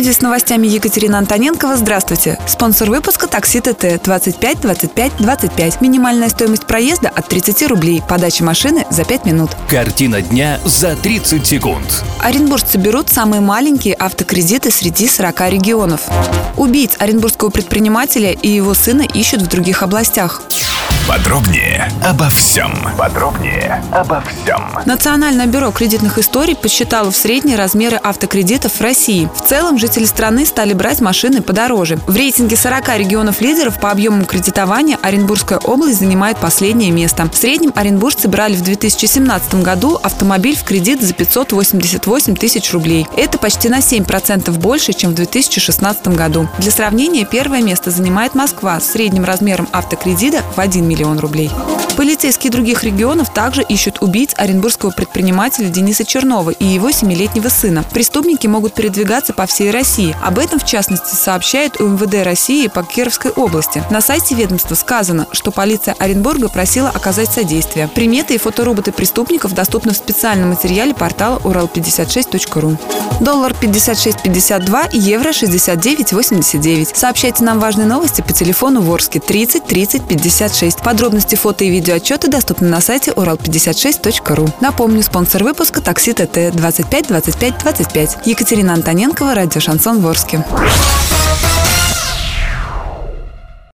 Студии с новостями Екатерина Антоненкова. Здравствуйте. Спонсор выпуска такси ТТ 25 25 25. Минимальная стоимость проезда от 30 рублей. Подача машины за 5 минут. Картина дня за 30 секунд. Оренбуржцы берут самые маленькие автокредиты среди 40 регионов. Убийц оренбургского предпринимателя и его сына ищут в других областях. Подробнее обо всем. Подробнее обо всем. Национальное бюро кредитных историй посчитало в средние размеры автокредитов в России. В целом жители страны стали брать машины подороже. В рейтинге 40 регионов лидеров по объемам кредитования Оренбургская область занимает последнее место. В среднем оренбуржцы брали в 2017 году автомобиль в кредит за 588 тысяч рублей. Это почти на 7% больше, чем в 2016 году. Для сравнения, первое место занимает Москва с средним размером автокредита в 1 миллион рублей. Полицейские других регионов также ищут убийц оренбургского предпринимателя Дениса Чернова и его семилетнего сына. Преступники могут передвигаться по всей России. Об этом, в частности, сообщает УМВД России по Кировской области. На сайте ведомства сказано, что полиция Оренбурга просила оказать содействие. Приметы и фотороботы преступников доступны в специальном материале портала урал56.ру. Доллар 56.52, евро 69.89. Сообщайте нам важные новости по телефону Ворске 30 30 56. Подробности фото и видеоотчеты доступны на сайте урал56.ру. Напомню, спонсор выпуска такси ТТ 25 25 25. Екатерина Антоненкова, радио Шансон Ворске.